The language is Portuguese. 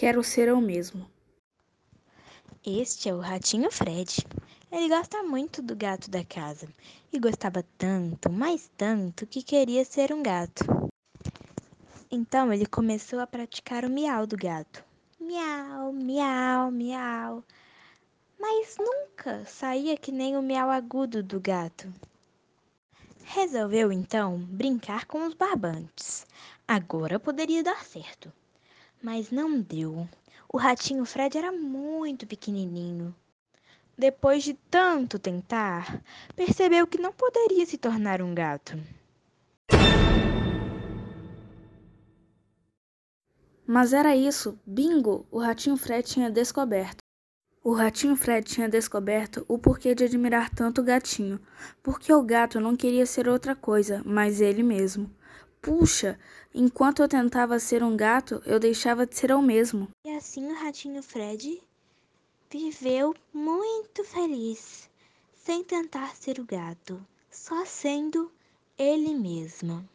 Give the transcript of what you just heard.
Quero ser eu mesmo. Este é o ratinho Fred. Ele gosta muito do gato da casa e gostava tanto, mais tanto, que queria ser um gato. Então ele começou a praticar o miau do gato. Miau, miau, miau. Mas nunca saía que nem o miau agudo do gato. Resolveu então brincar com os barbantes. Agora poderia dar certo. Mas não deu. O ratinho Fred era muito pequenininho. Depois de tanto tentar, percebeu que não poderia se tornar um gato. Mas era isso, bingo! O ratinho Fred tinha descoberto. O ratinho Fred tinha descoberto o porquê de admirar tanto o gatinho, porque o gato não queria ser outra coisa, mas ele mesmo. Puxa, enquanto eu tentava ser um gato, eu deixava de ser eu mesmo. E assim o ratinho Fred viveu muito feliz, sem tentar ser o gato, só sendo ele mesmo.